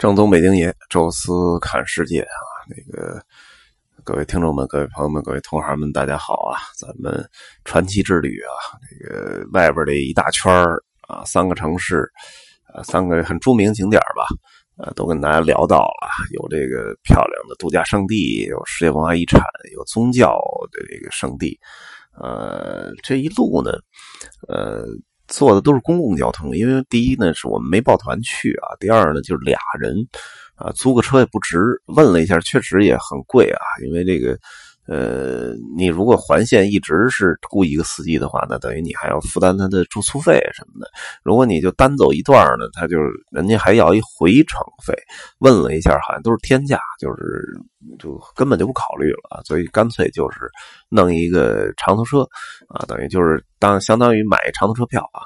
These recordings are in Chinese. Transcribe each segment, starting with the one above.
正宗北京爷，宙斯看世界啊！那个各位听众们、各位朋友们、各位同行们，大家好啊！咱们传奇之旅啊，这个外边的一大圈啊，三个城市，啊，三个很著名景点吧，呃，都跟大家聊到了。有这个漂亮的度假胜地，有世界文化遗产，有宗教的这个圣地。呃，这一路呢，呃。坐的都是公共交通，因为第一呢是我们没抱团去啊，第二呢就是俩人啊，租个车也不值。问了一下，确实也很贵啊，因为这个。呃，你如果环线一直是雇一个司机的话，那等于你还要负担他的住宿费什么的。如果你就单走一段呢，他就是人家还要一回程费。问了一下，好像都是天价，就是就根本就不考虑了，所以干脆就是弄一个长途车啊，等于就是当相当于买长途车票啊。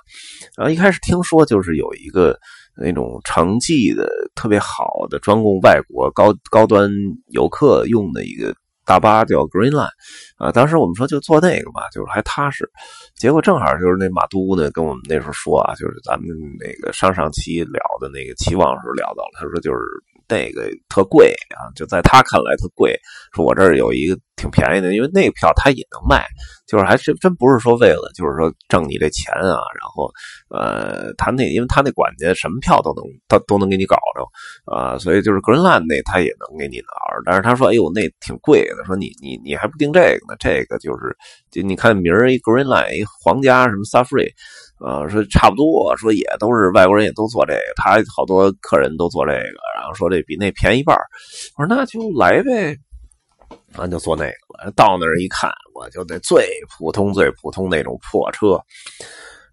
然后一开始听说就是有一个那种城际的特别好的专供外国高高端游客用的一个。大巴叫 Green Line，啊，当时我们说就坐那个吧，就是还踏实。结果正好就是那马都呢，跟我们那时候说啊，就是咱们那个上上期聊的那个期望时候聊到了，他说就是。那个特贵啊，就在他看来特贵。说我这儿有一个挺便宜的，因为那个票他也能卖，就是还真真不是说为了就是说挣你这钱啊。然后，呃，他那因为他那管家什么票都能他都能给你搞着啊，所以就是格伦兰那他也能给你拿。但是他说，哎呦，那挺贵的。说你你你还不订这个呢？这个就是就你看名儿一 Green Line 皇家什么 Safari。啊，说差不多，说也都是外国人，也都做这个。他好多客人都做这个，然后说这比那便宜一半。我说那就来呗，俺就坐那个了。到那儿一看，我就得最普通、最普通那种破车。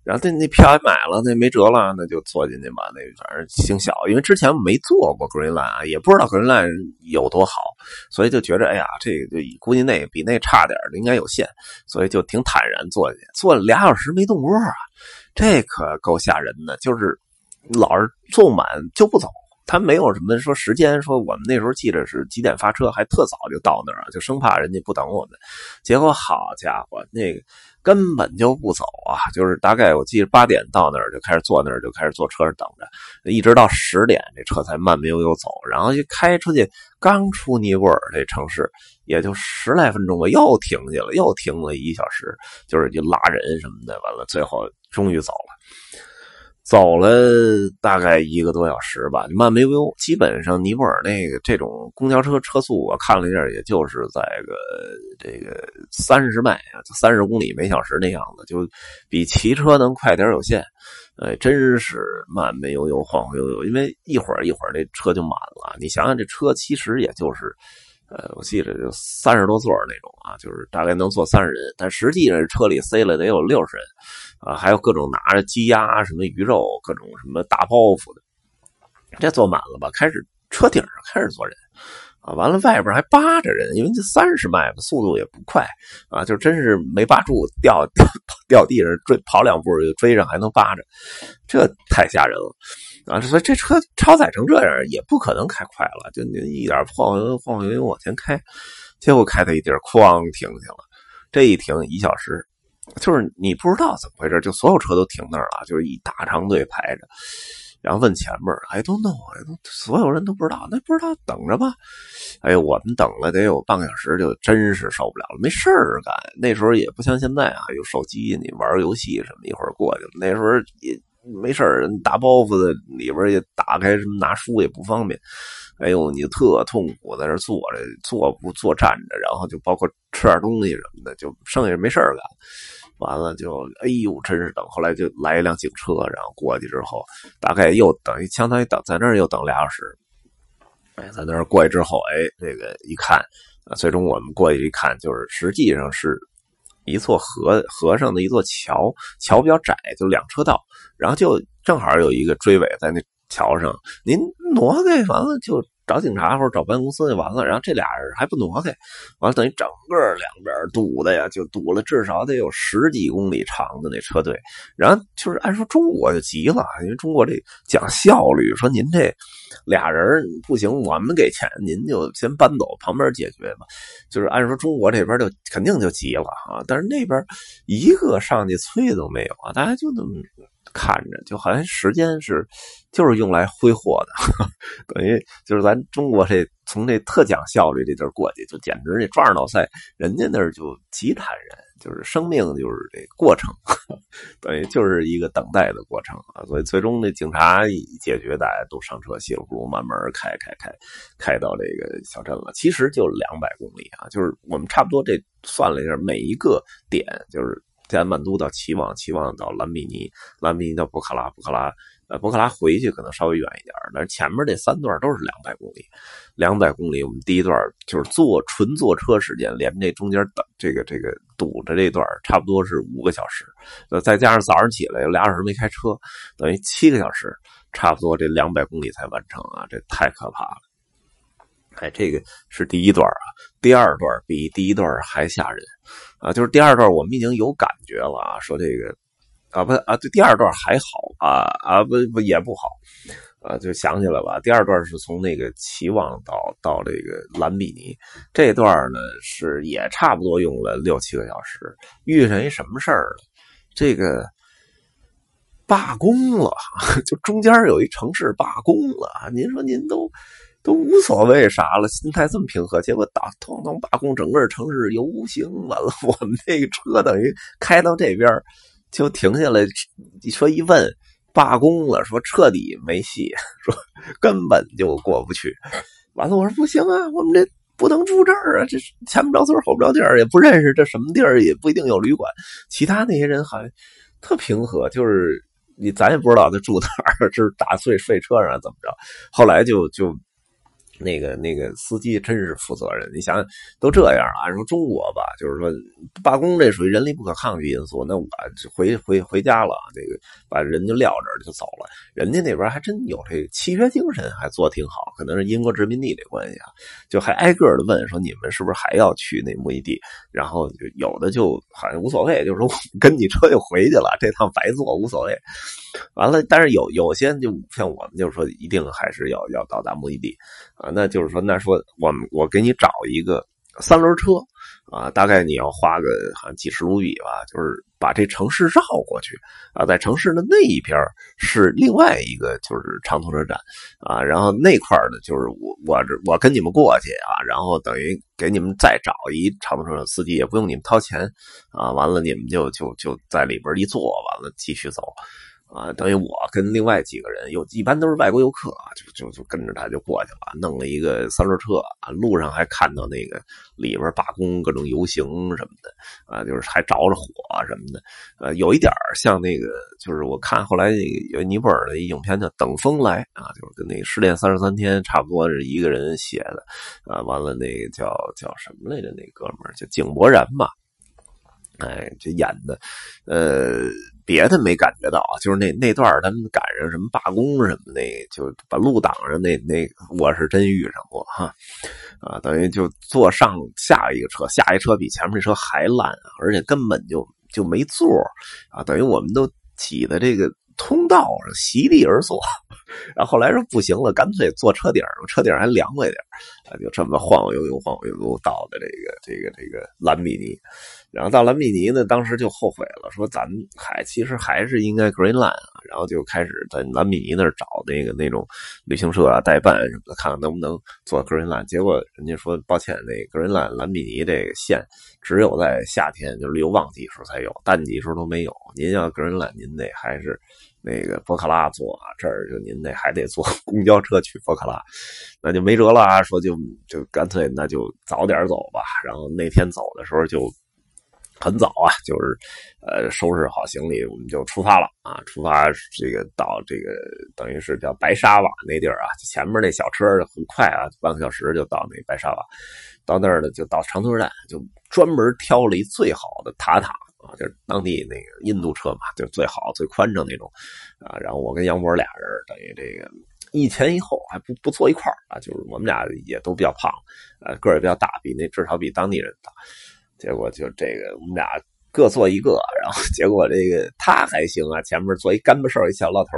然后那那票也买了，那没辙了，那就坐进去吧。那反正挺小，因为之前没坐过 Green Line 啊，也不知道 Green Line 有多好，所以就觉着哎呀，这个就估计那比那差点的应该有限，所以就挺坦然坐进去。坐了俩小时没动窝啊，这可够吓人的。就是老是坐满就不走，他没有什么说时间，说我们那时候记着是几点发车，还特早就到那儿就生怕人家不等我们。结果好家伙，那个。根本就不走啊！就是大概我记得八点到那儿就开始坐那儿，就开始坐车上等着，一直到十点这车才慢悠悠走。然后一开出去，刚出尼泊尔这城市，也就十来分钟吧，又停下了，又停了一小时，就是就拉人什么的。完了，最后终于走了。走了大概一个多小时吧，慢悠悠。基本上尼泊尔那个这种公交车车速，我看了一下，也就是在个这个三十迈啊，三十公里每小时那样子，就比骑车能快点有限。哎，真是慢慢悠悠，晃晃悠悠，因为一会儿一会儿这车就满了。你想想，这车其实也就是。呃，我记得就三十多座那种啊，就是大概能坐三十人，但实际上车里塞了得有六十人，啊，还有各种拿着鸡鸭什么鱼肉，各种什么大包袱的，这坐满了吧？开始车顶上开始坐人。啊，完了，外边还扒着人，因为这三十迈嘛，速度也不快啊，就真是没扒住，掉 掉地上追跑两步就追上，还能扒着，这太吓人了啊！所以这车超载成这样，也不可能开快了，就一点晃晃晃悠悠往前开，结果开到一地儿，哐停下了，这一停一小时，就是你不知道怎么回事，就所有车都停那儿了，就是一大长队排着。然后问前面哎，都弄所有人都不知道，那不知道等着吧。哎我们等了得有半个小时，就真是受不了了，没事儿干。那时候也不像现在啊，有手机，你玩游戏什么，一会儿过去了。那时候也没事儿，大包袱的里边也打开什么拿书也不方便。哎呦，你特痛苦，在这坐着，坐不坐站着，然后就包括吃点东西什么的，就剩下没事儿干。完了就，哎呦，真是等。后来就来一辆警车，然后过去之后，大概又等于相当于等在那儿又等俩小时。哎，在那儿过去之后，哎，这个一看，最终我们过去一看，就是实际上是一座河河上的一座桥，桥比较窄，就两车道，然后就正好有一个追尾在那桥上，您挪开，完了就。找警察或者找保安公司就完了，然后这俩人还不挪开，完了等于整个两边堵的呀，就堵了至少得有十几公里长的那车队。然后就是按说中国就急了，因为中国这讲效率，说您这俩人不行，我们给钱，您就先搬走，旁边解决吧。就是按说中国这边就肯定就急了啊，但是那边一个上去催都没有啊，大家就那么看着就好像时间是就是用来挥霍的，等于就是咱中国这从这特讲效率这地儿过去，就简直这抓耳挠腮，人家那儿就极坦然，就是生命就是这过程，等于就是一个等待的过程啊。所以最终那警察一解决，大家都上车，稀里糊涂慢慢开开开开到这个小镇了。其实就两百公里啊，就是我们差不多这算了一下，每一个点就是。加曼都到奇旺，奇旺到兰比尼，兰比尼到博克拉，博克拉，呃，博克拉回去可能稍微远一点，但是前面这三段都是两百公里，两百公里，我们第一段就是坐纯坐车时间，连这中间等这个这个堵着这段差不多是五个小时，呃，再加上早上起来有俩小时没开车，等于七个小时，差不多这两百公里才完成啊，这太可怕了。哎，这个是第一段啊，第二段比第一段还吓人啊！就是第二段我们已经有感觉了啊，说这个啊不啊，对，第二段还好啊啊不不也不好啊，就想起来吧，第二段是从那个期望到到这个兰比尼这段呢，是也差不多用了六七个小时，遇上一什么事儿了？这个罢工了，就中间有一城市罢工了，您说您都。都无所谓啥了，心态这么平和，结果打通通罢工，整个城市游行完了，我们这个车等于开到这边就停下来，你说一问罢工了，说彻底没戏，说根本就过不去。完了，我说不行啊，我们这不能住这儿啊，这前不着村后不着店也不认识这什么地儿，也不一定有旅馆。其他那些人好像特平和，就是你咱也不知道他住哪儿，是打碎睡车上怎么着。后来就就。那个那个司机真是负责任，你想想都这样了，按说中国吧，就是说罢工这属于人力不可抗拒因素，那我回回回家了，这个把人就撂这儿就走了。人家那边还真有这契约精神，还做挺好，可能是英国殖民地的关系啊，就还挨个的问说你们是不是还要去那目的地？然后有的就好像无所谓，就是说跟你车就回去了，这趟白坐无所谓。完了，但是有有些就像我们就是说一定还是要要到达目的地啊。那就是说，那说我们我给你找一个三轮车啊，大概你要花个好像几十卢比吧，就是把这城市绕过去啊，在城市的那一边是另外一个就是长途车站啊，然后那块呢就是我我我跟你们过去啊，然后等于给你们再找一长途车司机，也不用你们掏钱啊，完了你们就就就在里边一坐，完了继续走。啊，等于我跟另外几个人，有一般都是外国游客，就就就跟着他就过去了，弄了一个三轮车啊，路上还看到那个里边罢工、各种游行什么的啊，就是还着着火什么的，呃，有一点像那个，就是我看后来有尼泊尔的一影片叫《等风来》啊，就是跟那《失恋三十三天》差不多是一个人写的啊，完了那个叫叫什么来着？那哥们儿叫井柏然吧。哎，这演的，呃，别的没感觉到，就是那那段他们赶上什么罢工什么的，就把路挡上，那那我是真遇上过哈，啊，等于就坐上下一个车，下一车比前面那车还烂，而且根本就就没座啊，等于我们都挤在这个通道上席地而坐。然后后来说不行了，干脆坐车顶车顶还凉快点啊，就这么晃晃悠悠、晃晃悠悠到的这个这个这个兰比尼。然后到兰比尼呢，当时就后悔了，说咱还其实还是应该 Greenland 啊。然后就开始在兰比尼那儿找那个那种旅行社啊、代办什么的，看看能不能做 Greenland。结果人家说抱歉，那 Greenland 兰比尼这个线只有在夏天就是旅游旺季时候才有，淡季时候都没有。您要 Greenland，您得还是。那个博卡拉坐，这儿就您那还得坐 公交车去博卡拉，那就没辙了啊。说就就干脆那就早点走吧。然后那天走的时候就很早啊，就是呃收拾好行李，我们就出发了啊。出发这个到这个等于是叫白沙瓦那地儿啊，前面那小车很快啊，半个小时就到那白沙瓦。到那儿呢，就到长途站，就专门挑了一最好的塔塔。就是当地那个印度车嘛，就最好最宽敞那种，啊，然后我跟杨博俩人等于这个一前一后还不不坐一块儿啊，就是我们俩也都比较胖，呃，个儿也比较大，比那至少比当地人大，结果就这个我们俩各坐一个，然后结果这个他还行啊，前面坐一干巴瘦一小老头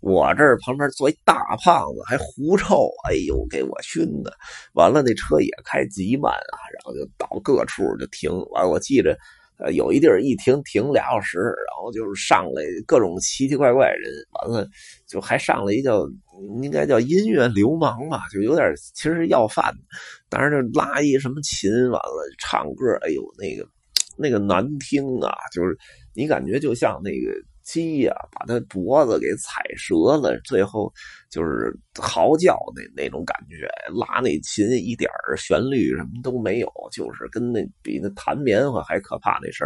我这儿旁边坐一大胖子还狐臭，哎呦给我熏的，完了那车也开极慢啊，然后就到各处就停，完了我记着。呃，有一地儿一停停俩小时，然后就是上来各种奇奇怪怪人，完了就还上来一叫应该叫音乐流氓吧，就有点其实要饭，但是就拉一什么琴，完了唱歌，哎呦那个那个难听啊，就是你感觉就像那个。鸡呀，把他脖子给踩折了，最后就是嚎叫那那种感觉，拉那琴一点旋律什么都没有，就是跟那比那弹棉花还可怕那事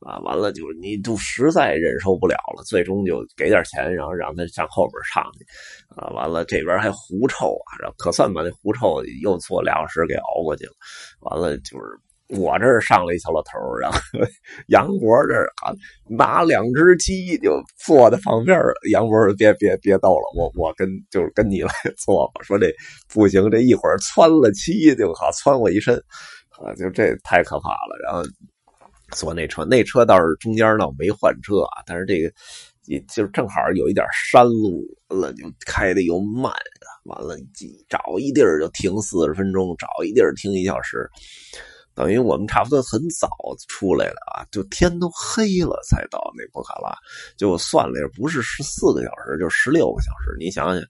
啊！完了，就是你就实在忍受不了了，最终就给点钱，然后让他上后边唱去啊！完了这边还狐臭啊，可算把那狐臭又坐俩小时给熬过去了。完了就是。我这儿上了一小老头然后 杨博这儿啊拿两只鸡就坐在旁边杨博说：“别别别逗了，我我跟就是跟你来坐吧。”说这不行，这一会儿窜了漆就好窜我一身啊，就这太可怕了。然后坐那车，那车倒是中间呢没换车啊，但是这个也就正好有一点山路了，就开的又慢，完了找一地儿就停四十分钟，找一地儿停一小时。等于我们差不多很早出来了啊，就天都黑了才到那博卡拉。就算了不是十四个小时，就十六个小时。你想想，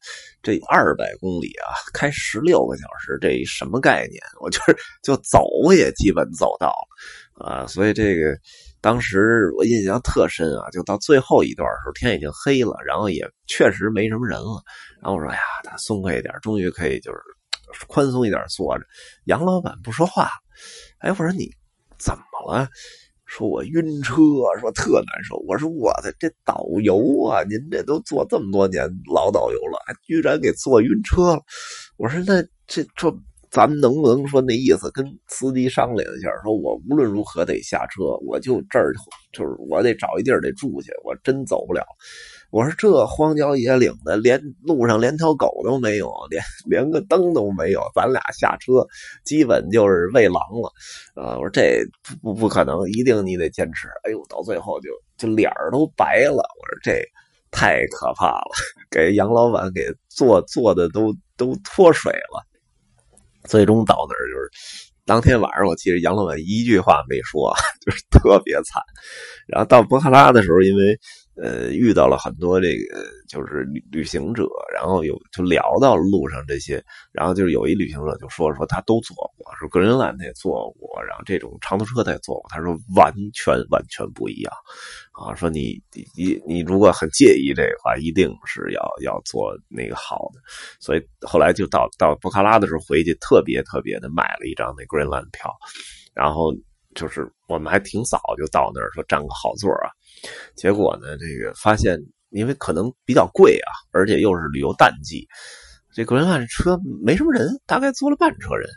这二百公里啊，开十六个小时，这什么概念？我就是就走也基本走到了啊。所以这个当时我印象特深啊，就到最后一段的时候，天已经黑了，然后也确实没什么人了。然后我说：“哎呀，他松快一点，终于可以就是宽松一点坐着。”杨老板不说话。哎，我说你怎么了？说我晕车，说特难受。我说我的这导游啊，您这都做这么多年老导游了，居然给坐晕车了。我说那这这咱们能不能说那意思跟司机商量一下，说我无论如何得下车，我就这儿就是我得找一地儿得住去，我真走不了。我说这荒郊野岭的，连路上连条狗都没有，连连个灯都没有，咱俩下车基本就是喂狼了。啊，我说这不不可能，一定你得坚持。哎呦，到最后就就脸儿都白了。我说这太可怕了，给杨老板给做做的都都脱水了。最终到那儿就是当天晚上，我记得杨老板一句话没说，就是特别惨。然后到博卡拉的时候，因为。呃，遇到了很多这个就是旅旅行者，然后有就聊到路上这些，然后就是有一旅行者就说说他都坐过，说格陵兰他也坐过，然后这种长途车他也坐过，他说完全完全不一样，啊，说你你你如果很介意这个话，一定是要要做那个好的，所以后来就到到博卡拉的时候回去，特别特别的买了一张那格陵兰票，然后就是我们还挺早就到那儿说占个好座啊。结果呢？这个发现，因为可能比较贵啊，而且又是旅游淡季，这格陵兰车没什么人，大概坐了半车人，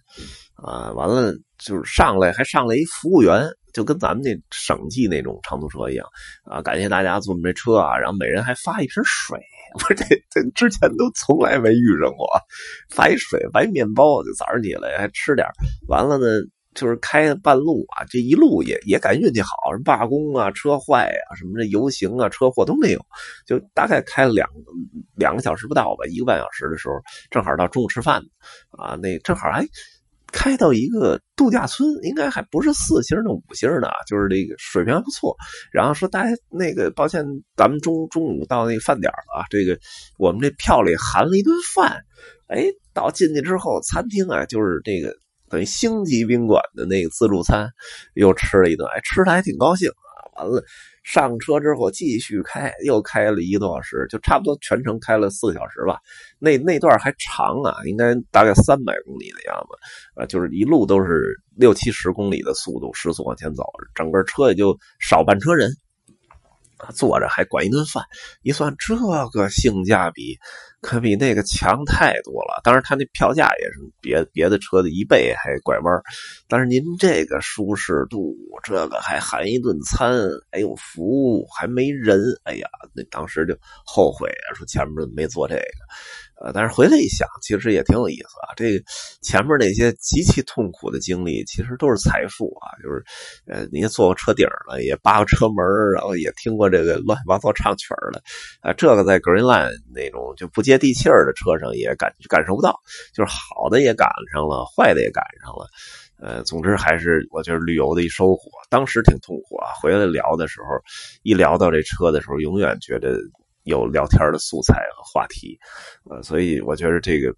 啊，完了就是上来还上来一服务员，就跟咱们那省际那种长途车一样，啊，感谢大家坐我们这车啊，然后每人还发一瓶水，我这这之前都从来没遇上过，发一水，发一面包，就早上起来还吃点，完了呢。就是开半路啊，这一路也也赶运气好，什么罢工啊、车坏啊、什么这游行啊、车祸都没有，就大概开了两两个小时不到吧，一个半小时的时候，正好到中午吃饭啊，那正好还开到一个度假村，应该还不是四星的五星的，就是这个水平还不错。然后说大家那个抱歉，咱们中中午到那个饭点了啊，这个我们这票里含了一顿饭，哎，到进去之后，餐厅啊就是这个。等于星级宾馆的那个自助餐，又吃了一顿，哎，吃的还挺高兴啊。完了，上车之后继续开，又开了一个多小时，就差不多全程开了四个小时吧。那那段还长啊，应该大概三百公里的样子，啊，就是一路都是六七十公里的速度，时速往前走，整个车也就少半车人。坐着还管一顿饭，一算这个性价比可比那个强太多了。当然，他那票价也是别别的车的一倍还拐弯。但是您这个舒适度，这个还含一顿餐，还有服务，还没人。哎呀，那当时就后悔啊，说前面没做这个。呃，但是回来一想，其实也挺有意思啊。这前面那些极其痛苦的经历，其实都是财富啊。就是，呃，你也坐过车顶了，也扒过车门，然后也听过这个乱七八糟唱曲儿的，啊，这个在 Greenland 那种就不接地气儿的车上也感感受不到。就是好的也赶上了，坏的也赶上了。呃，总之还是我觉得旅游的一收获。当时挺痛苦啊，回来聊的时候，一聊到这车的时候，永远觉得有聊天的素材和话题，呃，所以我觉得这个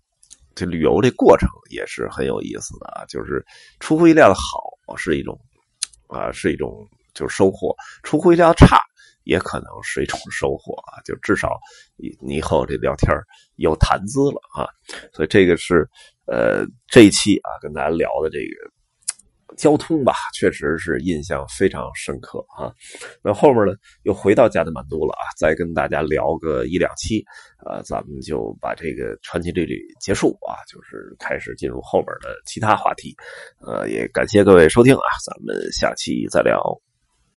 这旅游这过程也是很有意思的啊，就是出乎意料的好是一种啊，是一种就是收获；出乎意料差也可能是一种 收获啊，就至少你你以后这聊天有谈资了啊，所以这个是。呃，这一期啊，跟大家聊的这个交通吧，确实是印象非常深刻啊。那后面呢，又回到加德满都了啊，再跟大家聊个一两期，呃，咱们就把这个传奇之旅结束啊，就是开始进入后面的其他话题。呃，也感谢各位收听啊，咱们下期再聊。